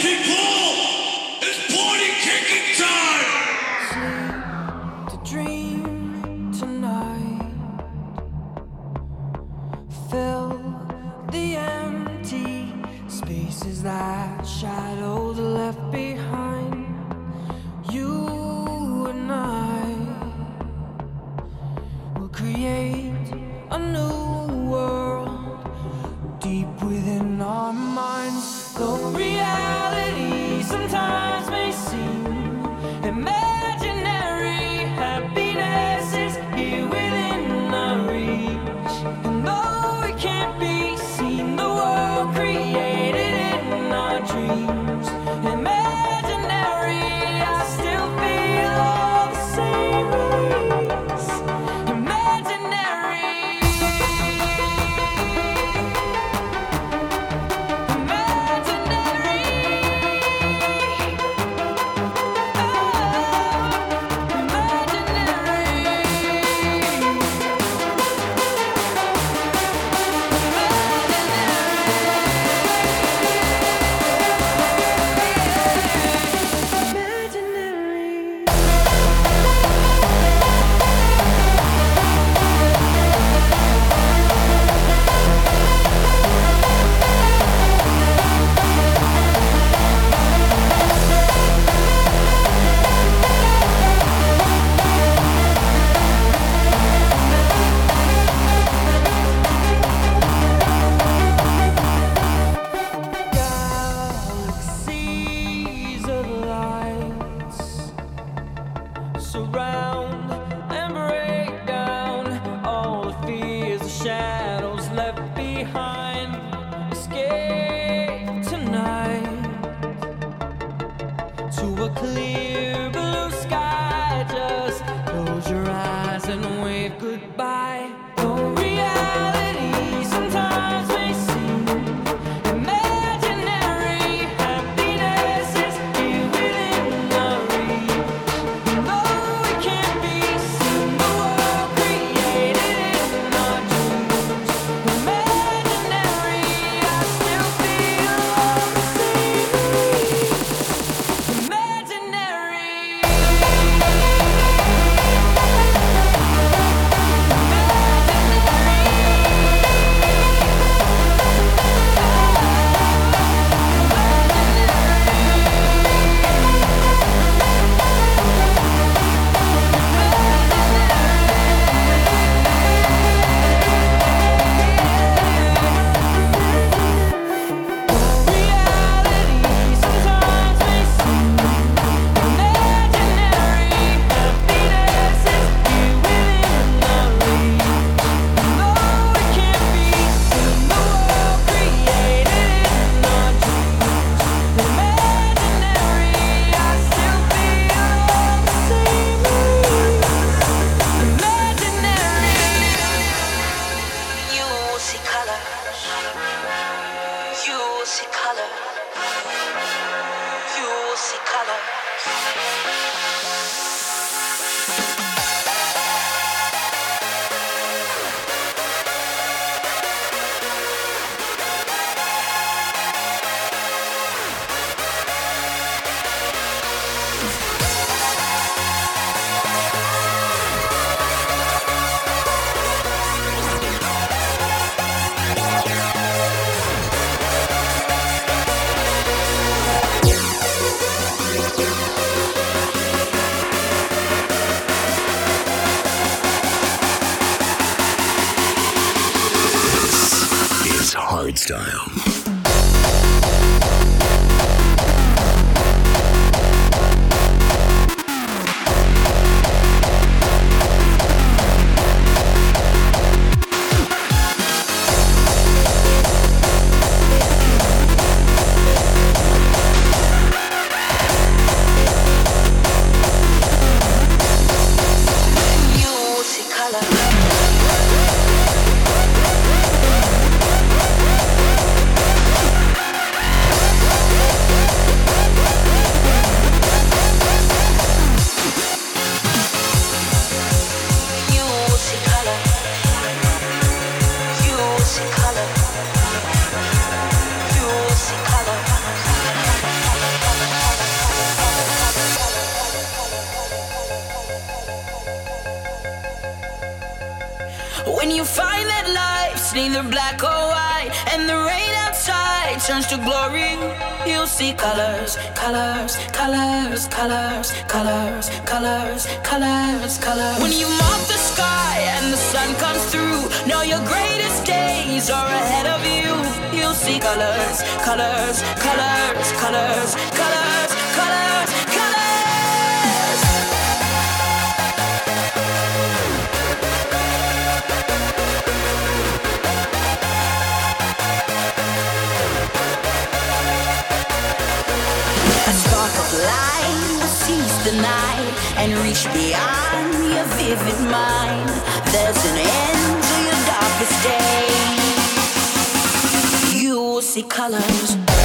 to glory. style. give it mine. There's an end to your darkest day. You will see colors.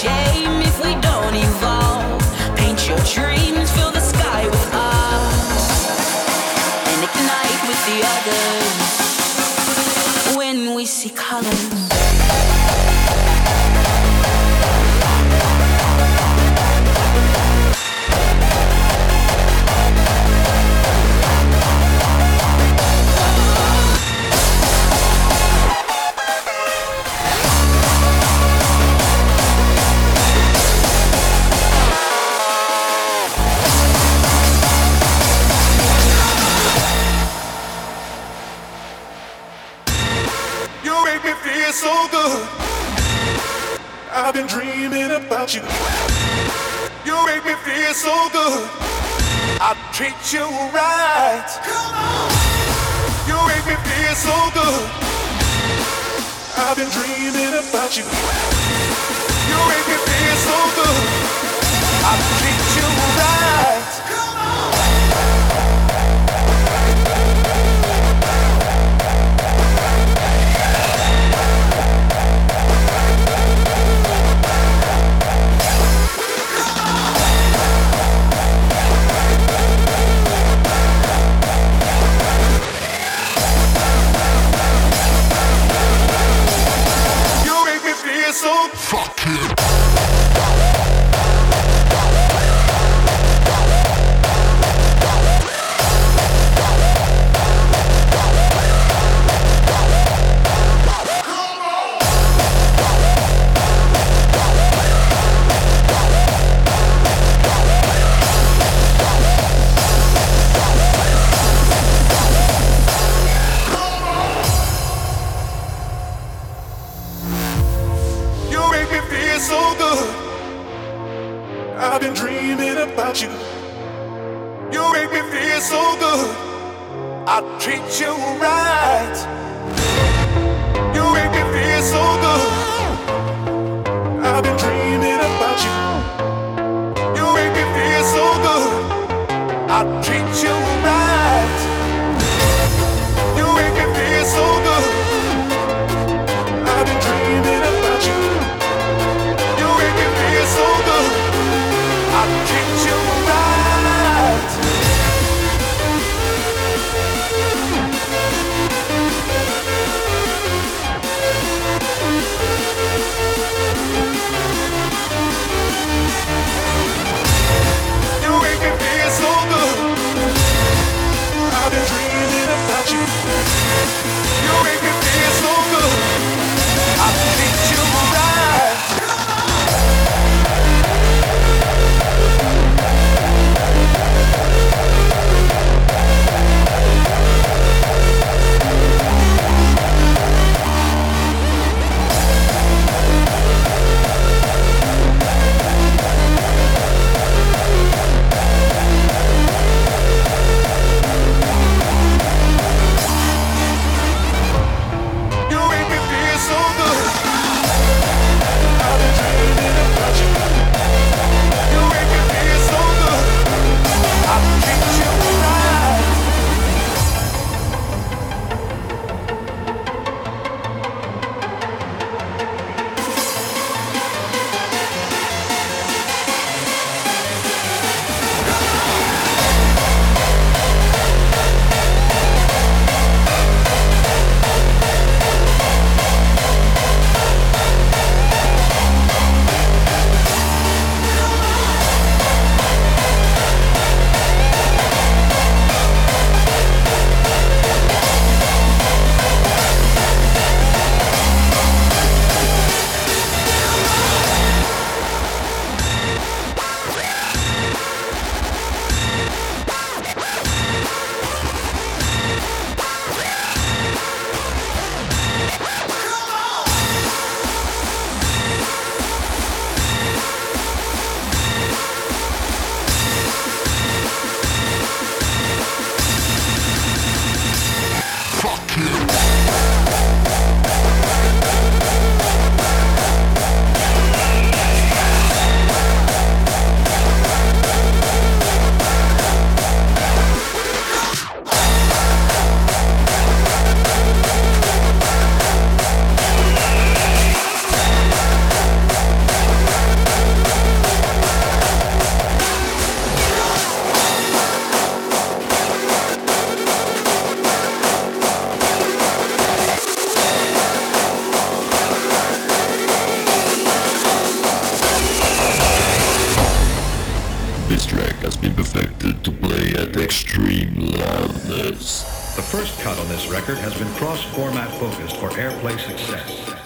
shade. without you. You make me feel so good. I treat you right. Come on. You make me feel so good. I've been dreaming about you. You make me feel so good. I treat you right. to play at extreme loudness. The first cut on this record has been cross-format focused for airplay success.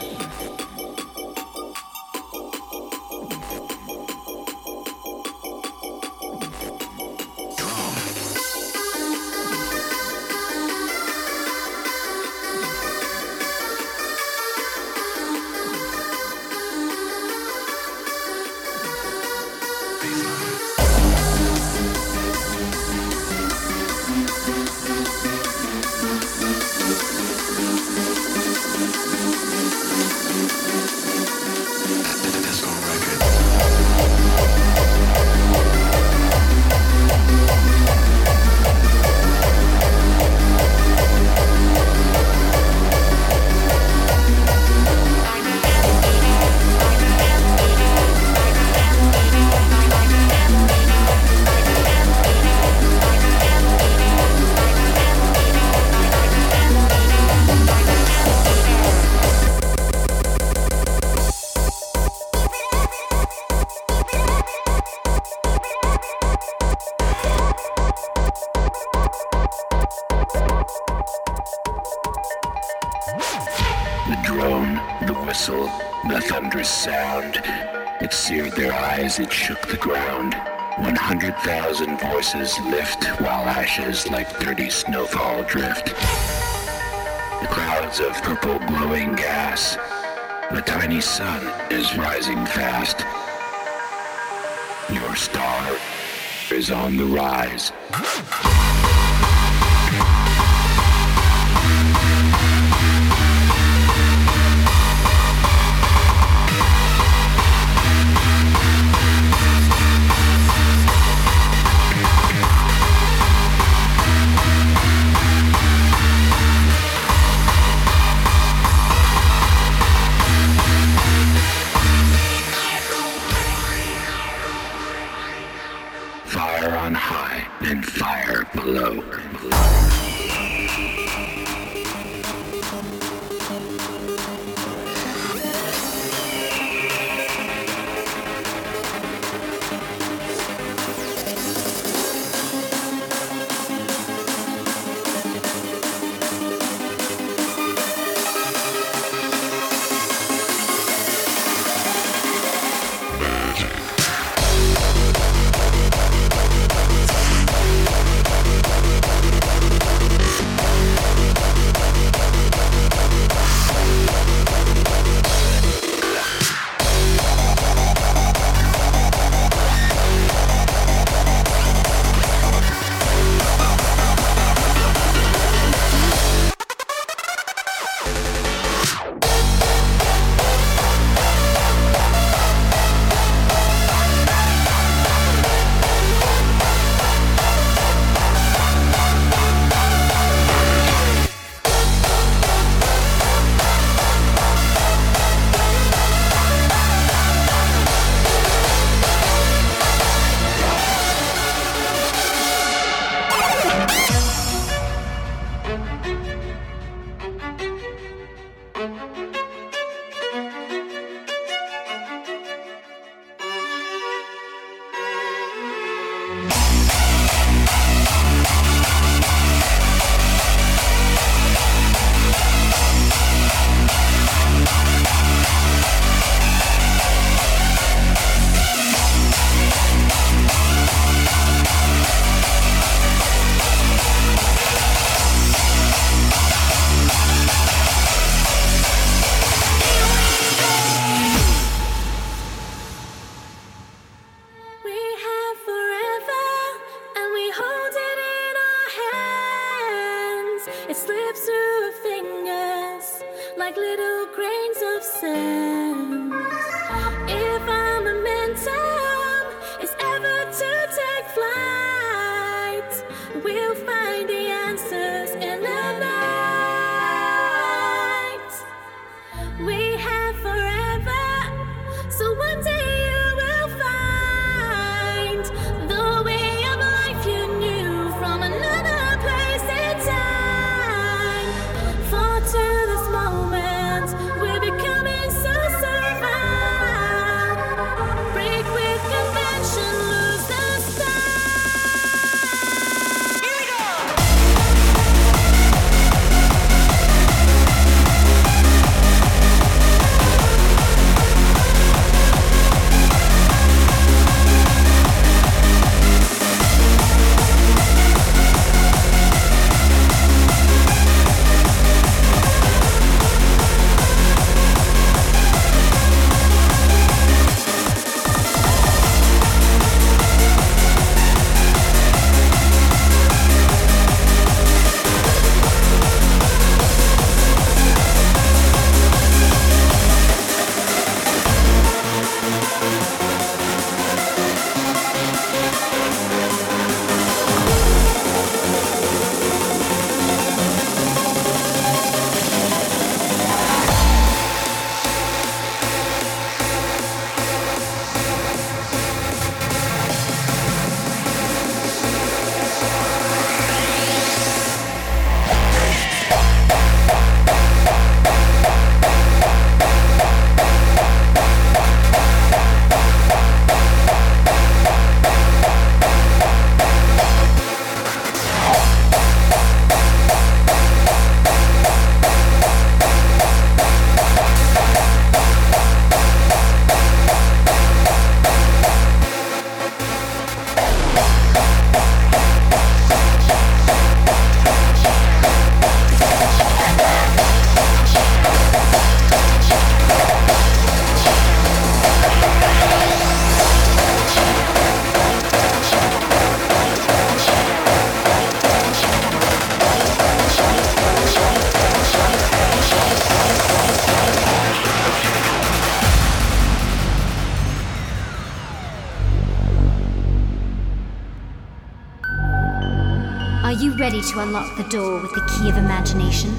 To unlock the door with the key of imagination?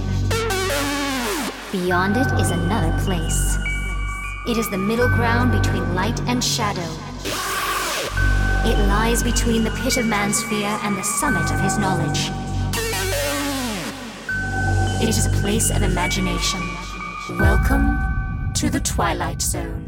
Beyond it is another place. It is the middle ground between light and shadow. It lies between the pit of man's fear and the summit of his knowledge. It is a place of imagination. Welcome to the Twilight Zone.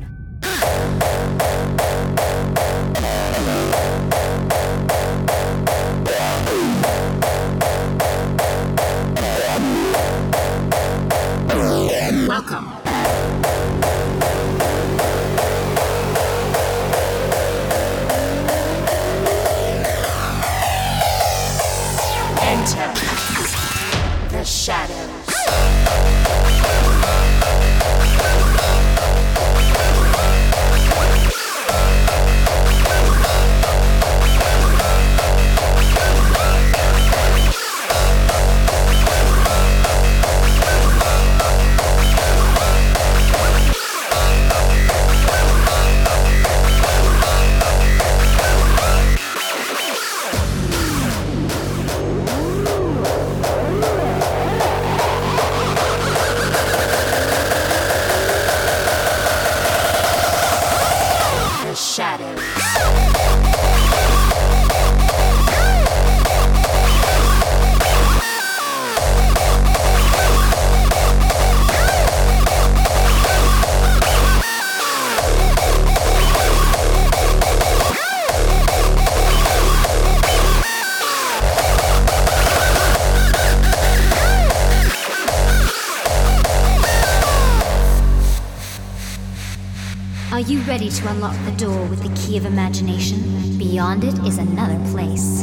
Ready to unlock the door with the key of imagination? Beyond it is another place.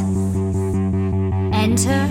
Enter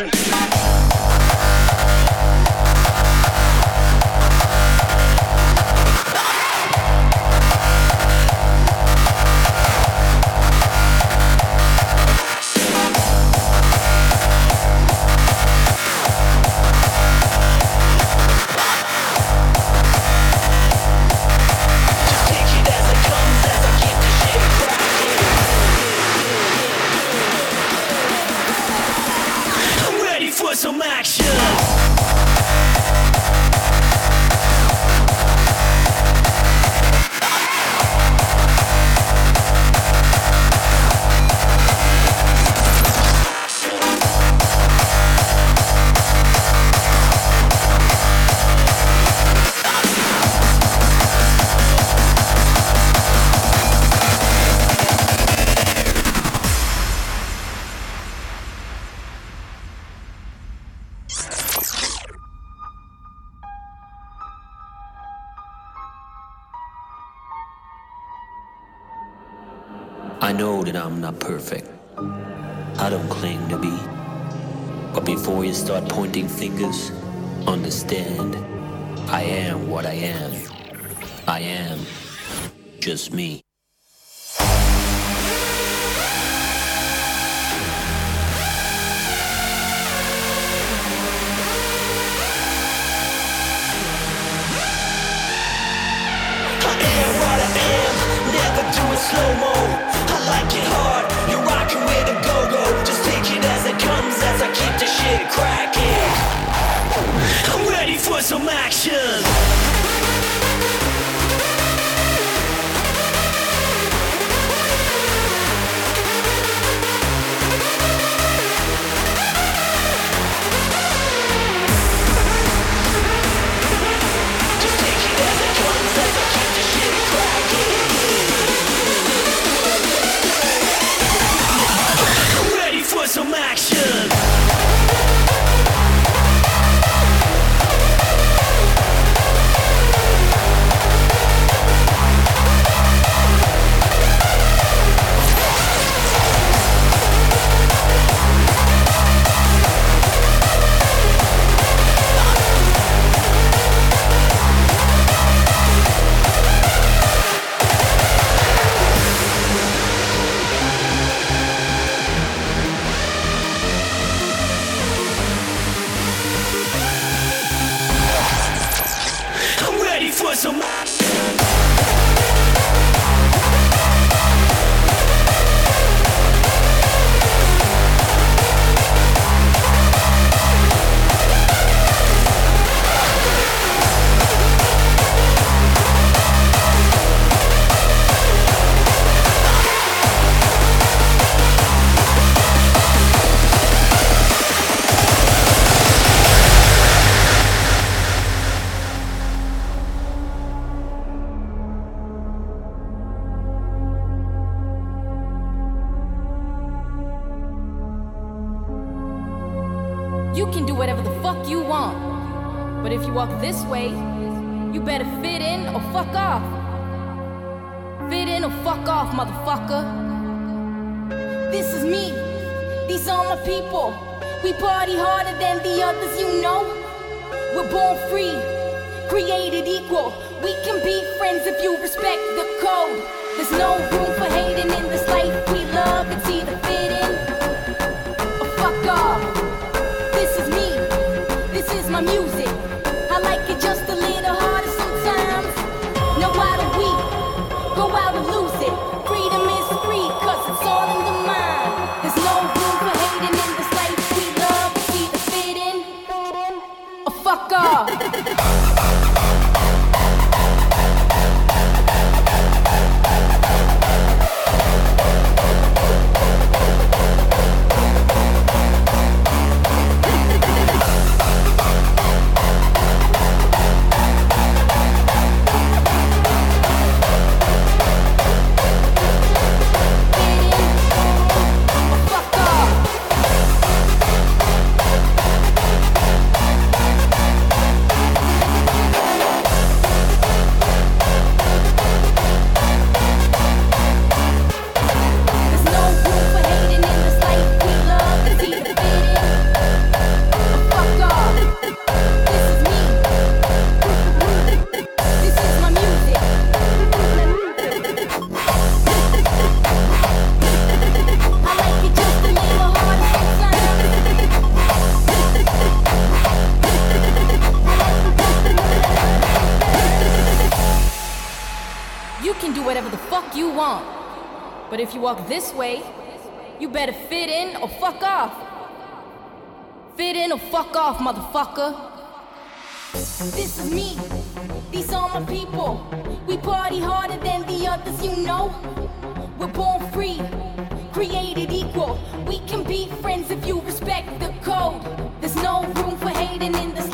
action. Some free, created equal. We can be friends if you respect the code. There's no room for hating in this life we love. It's either the. this way. You better fit in or fuck off. Fit in or fuck off, motherfucker. This is me. These are my people. We party harder than the others, you know. We're born free, created equal. We can be friends if you respect the code. There's no room for hating in the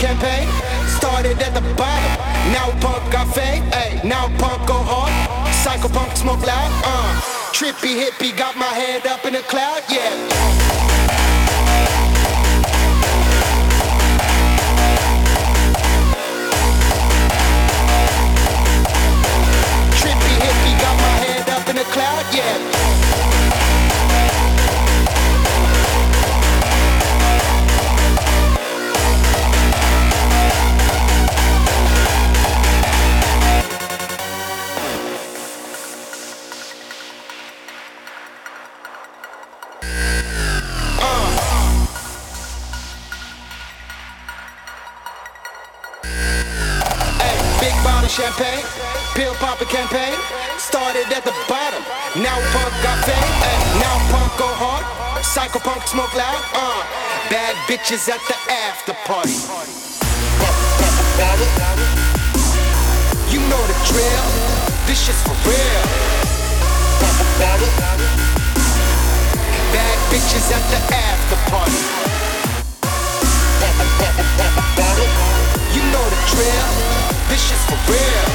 campaign. Started at the bottom, now punk got fame. Now punk go hard, psycho punk smoke loud. Uh, trippy hippie got my head up in the cloud. Yeah. Trippy hippie got my head up in the cloud. Yeah. Champagne, pill popping campaign. Started at the bottom, now punk got fame. Hey, now punk go hard, psycho punk smoke loud. Uh, bad bitches at the after party. You know the drill, this shit's for real. Bad bitches at the after party. You know the drill. This shit's for real.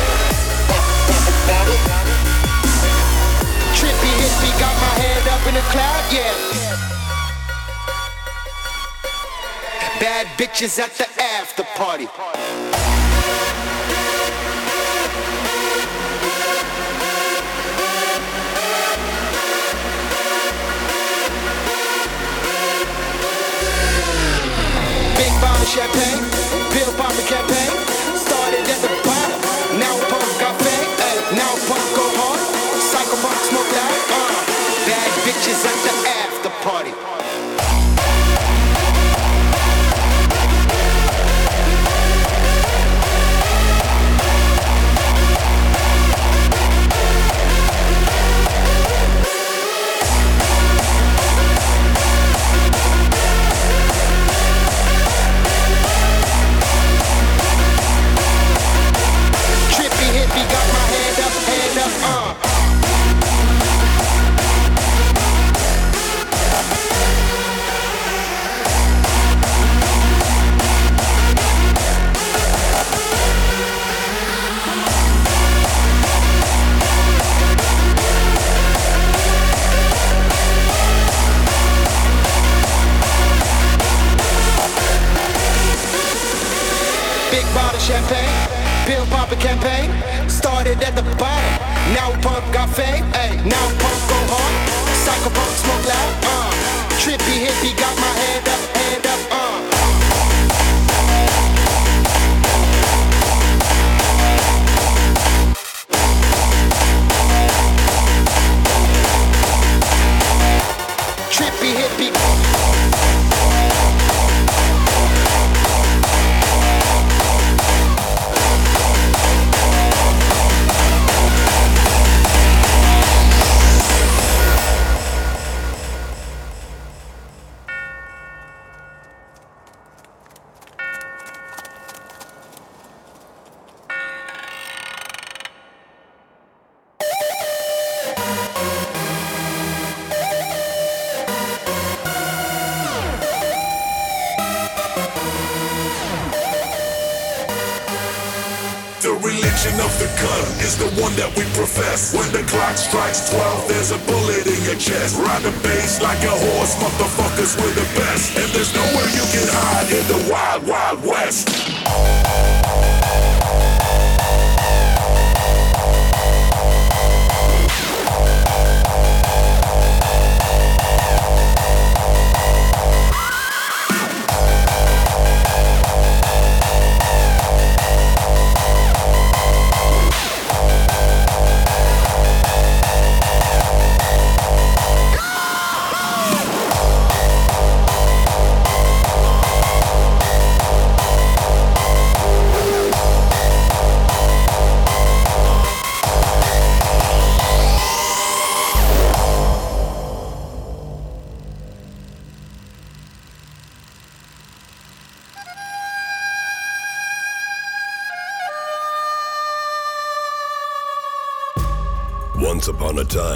Trippy hippie got my head up in the cloud, yeah. Bad bitches at the after party. Champagne, pill popping at the after party. Strikes 12, there's a bullet in your chest. Ride the bass like a horse, motherfuckers, we're the best. And there's nowhere you can hide in the wild, wild west.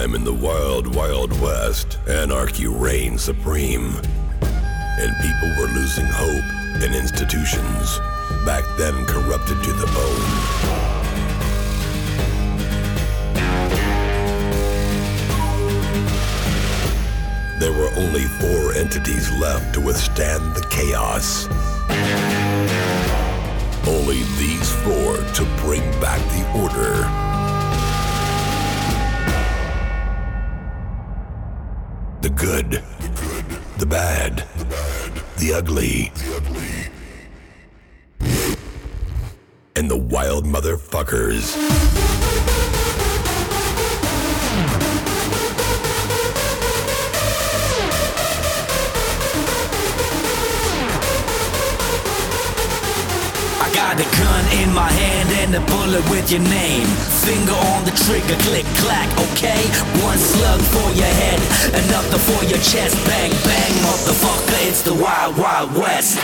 Time in the wild, wild west, anarchy reigned supreme. And people were losing hope in institutions, back then corrupted to the bone. There were only four entities left to withstand the chaos. Only these four to bring back the order. Good, the bad, the ugly, and the wild motherfuckers. I got a gun in my hand and a bullet with your name. Finger on the trigger, click clack, okay? One slug for your head, another for your chest. Bang, bang, motherfucker, it's the wild, wild west.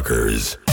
Motherfuckers.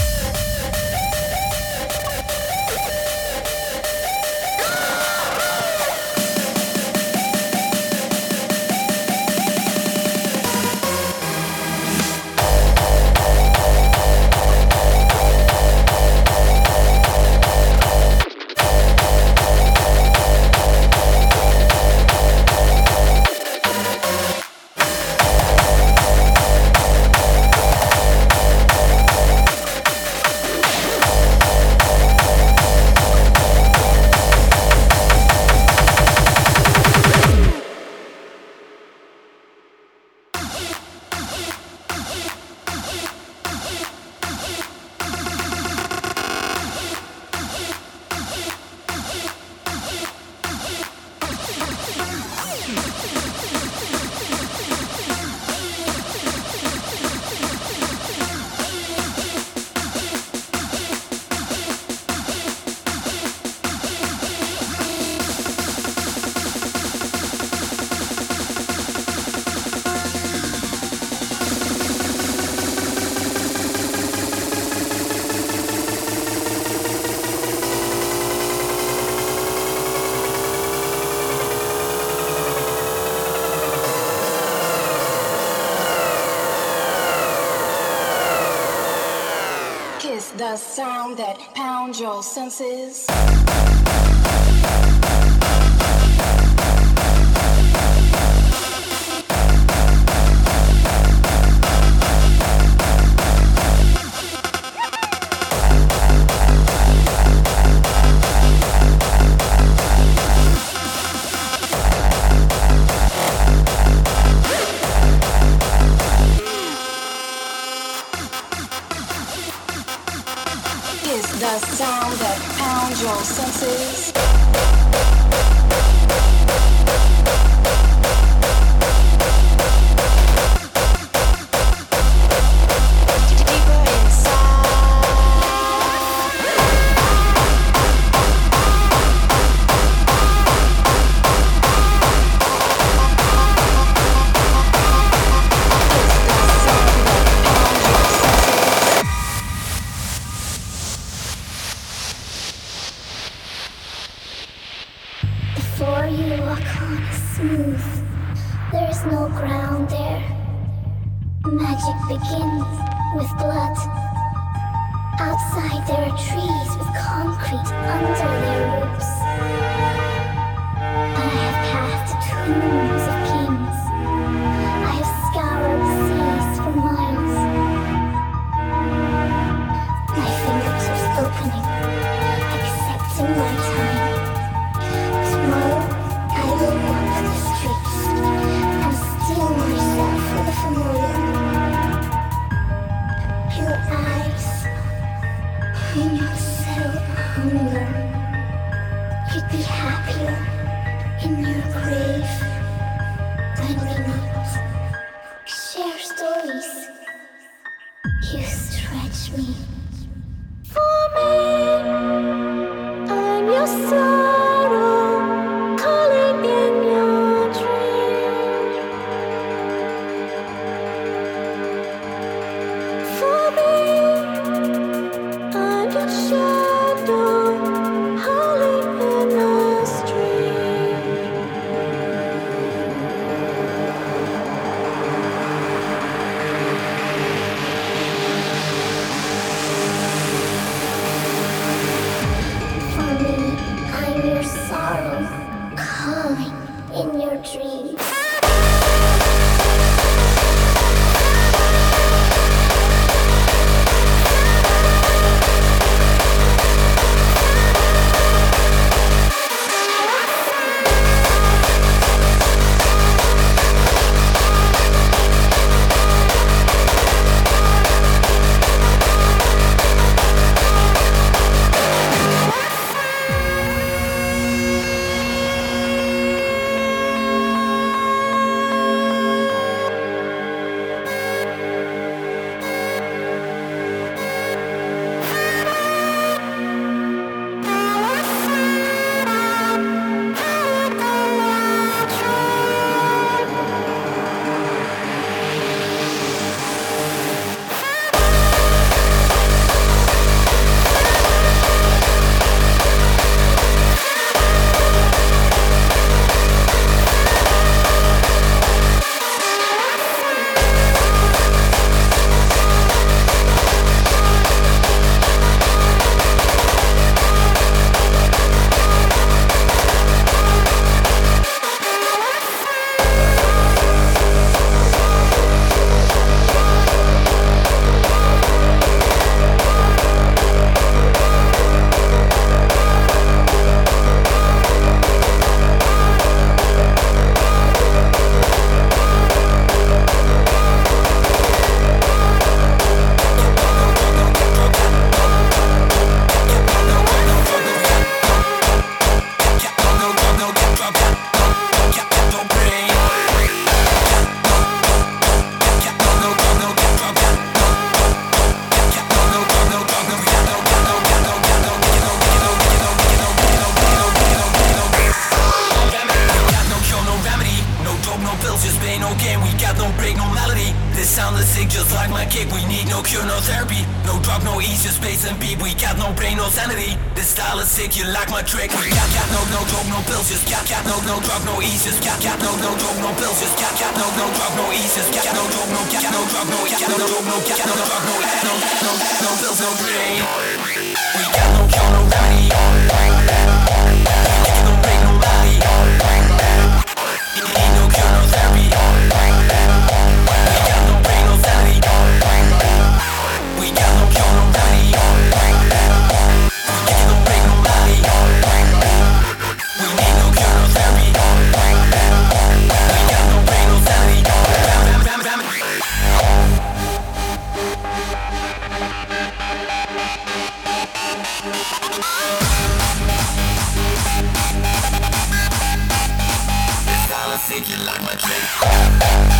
Your senses. Norwegian language.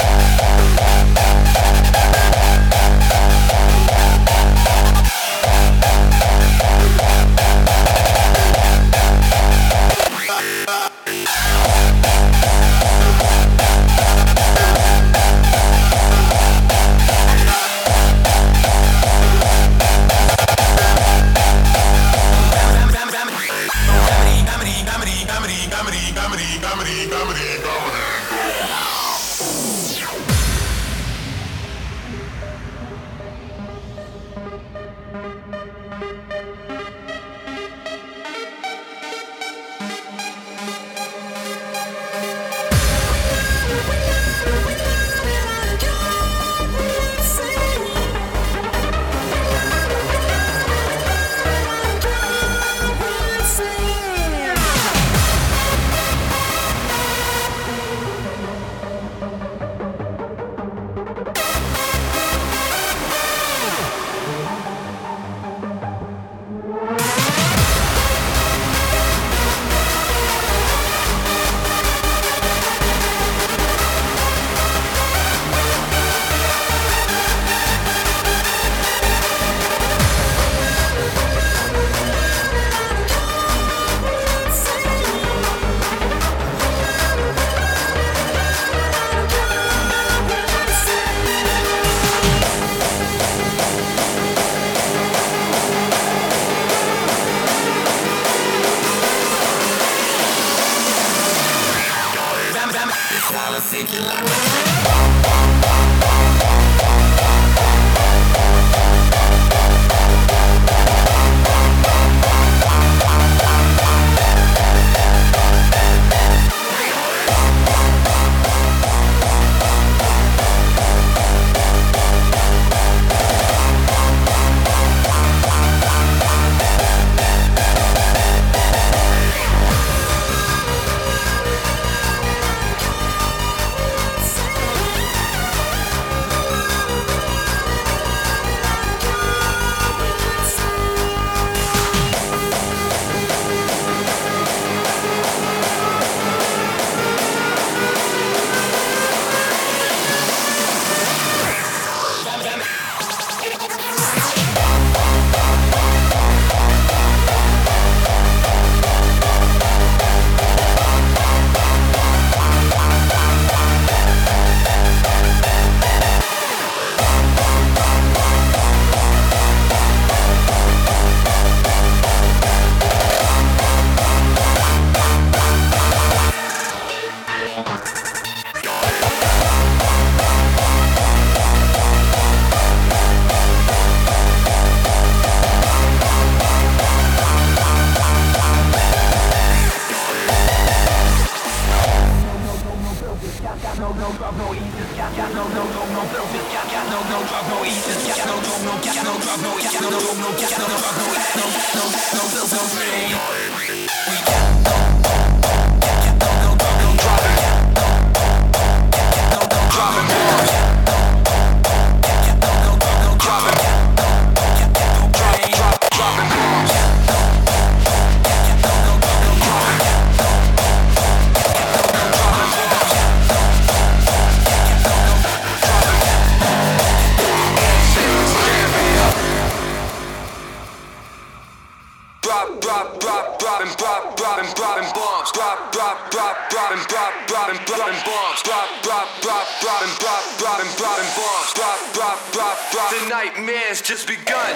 The nightmare's just begun.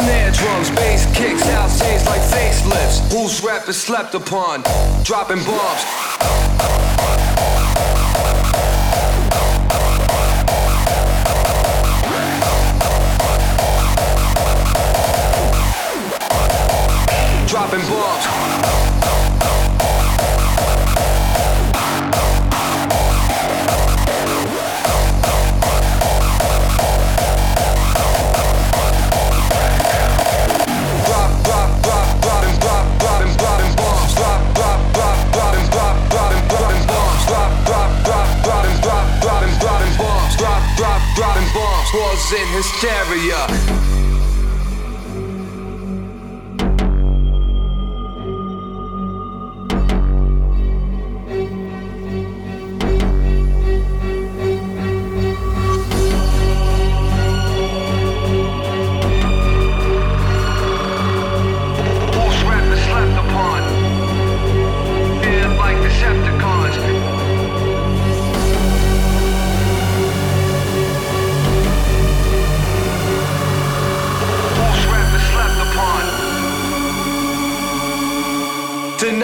snare drums, bass kicks, out scenes like facelifts. Who's rappers slept upon? Dropping bombs. was in hysteria.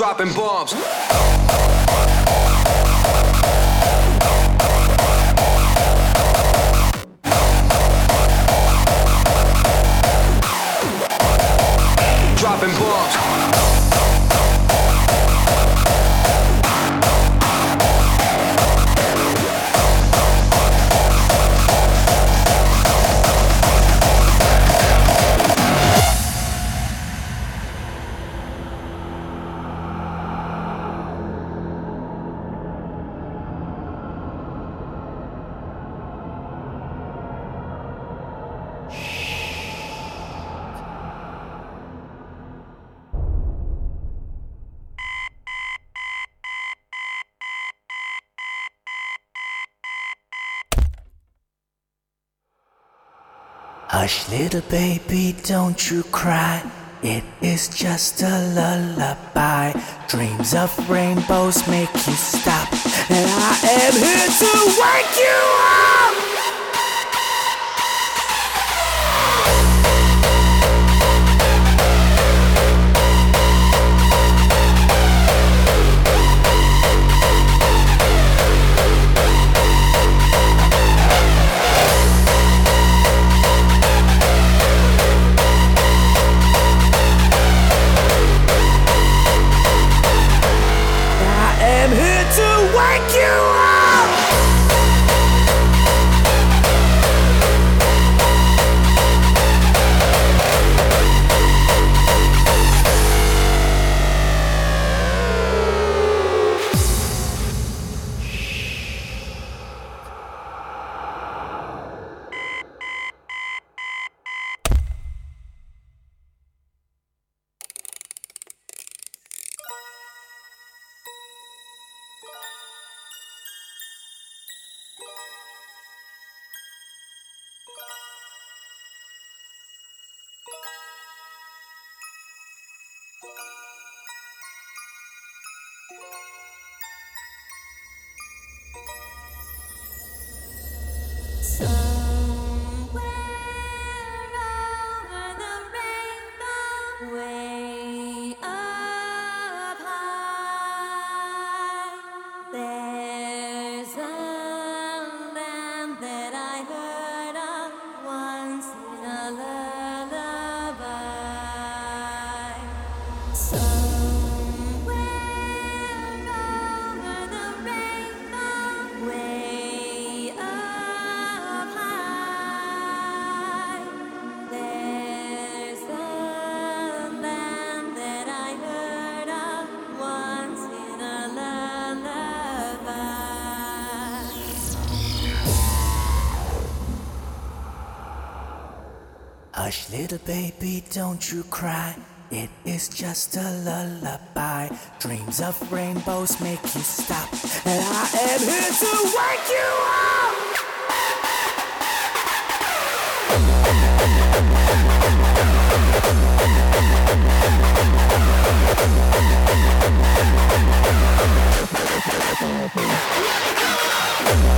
dropping bombs. Hush, little baby, don't you cry. It is just a lullaby. Dreams of rainbows make you stop. And I am here to wake you up. Little baby, don't you cry. It is just a lullaby. Dreams of rainbows make you stop. And I am here to wake you up. I am here to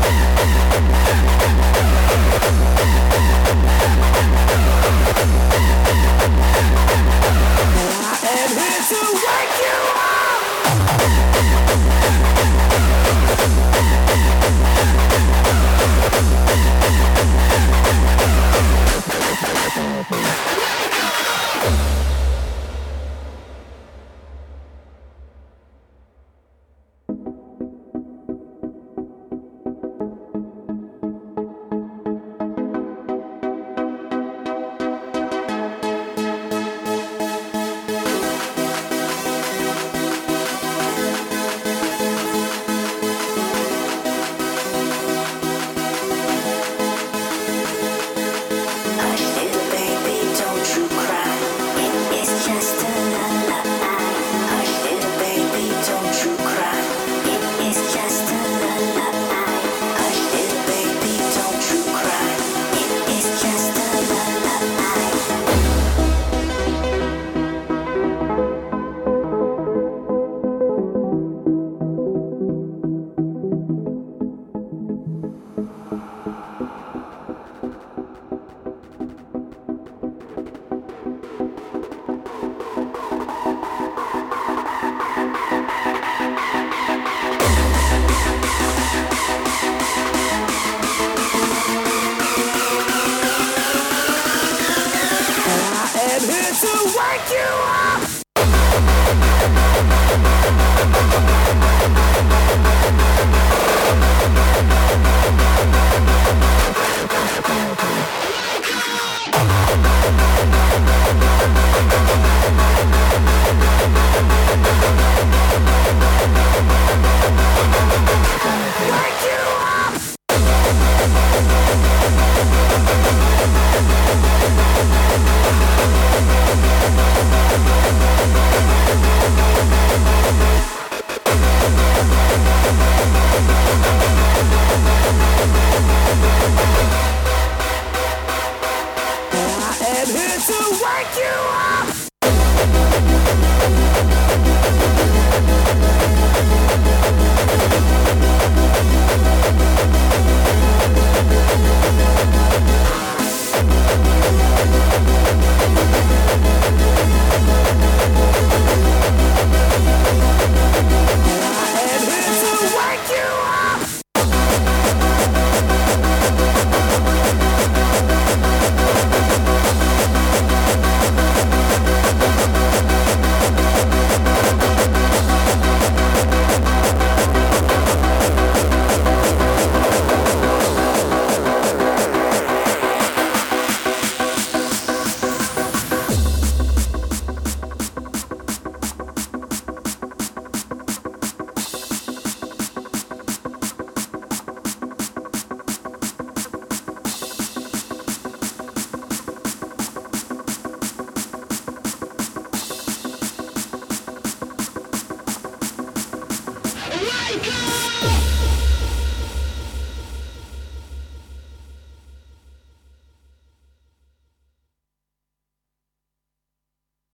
I am here to wake you up.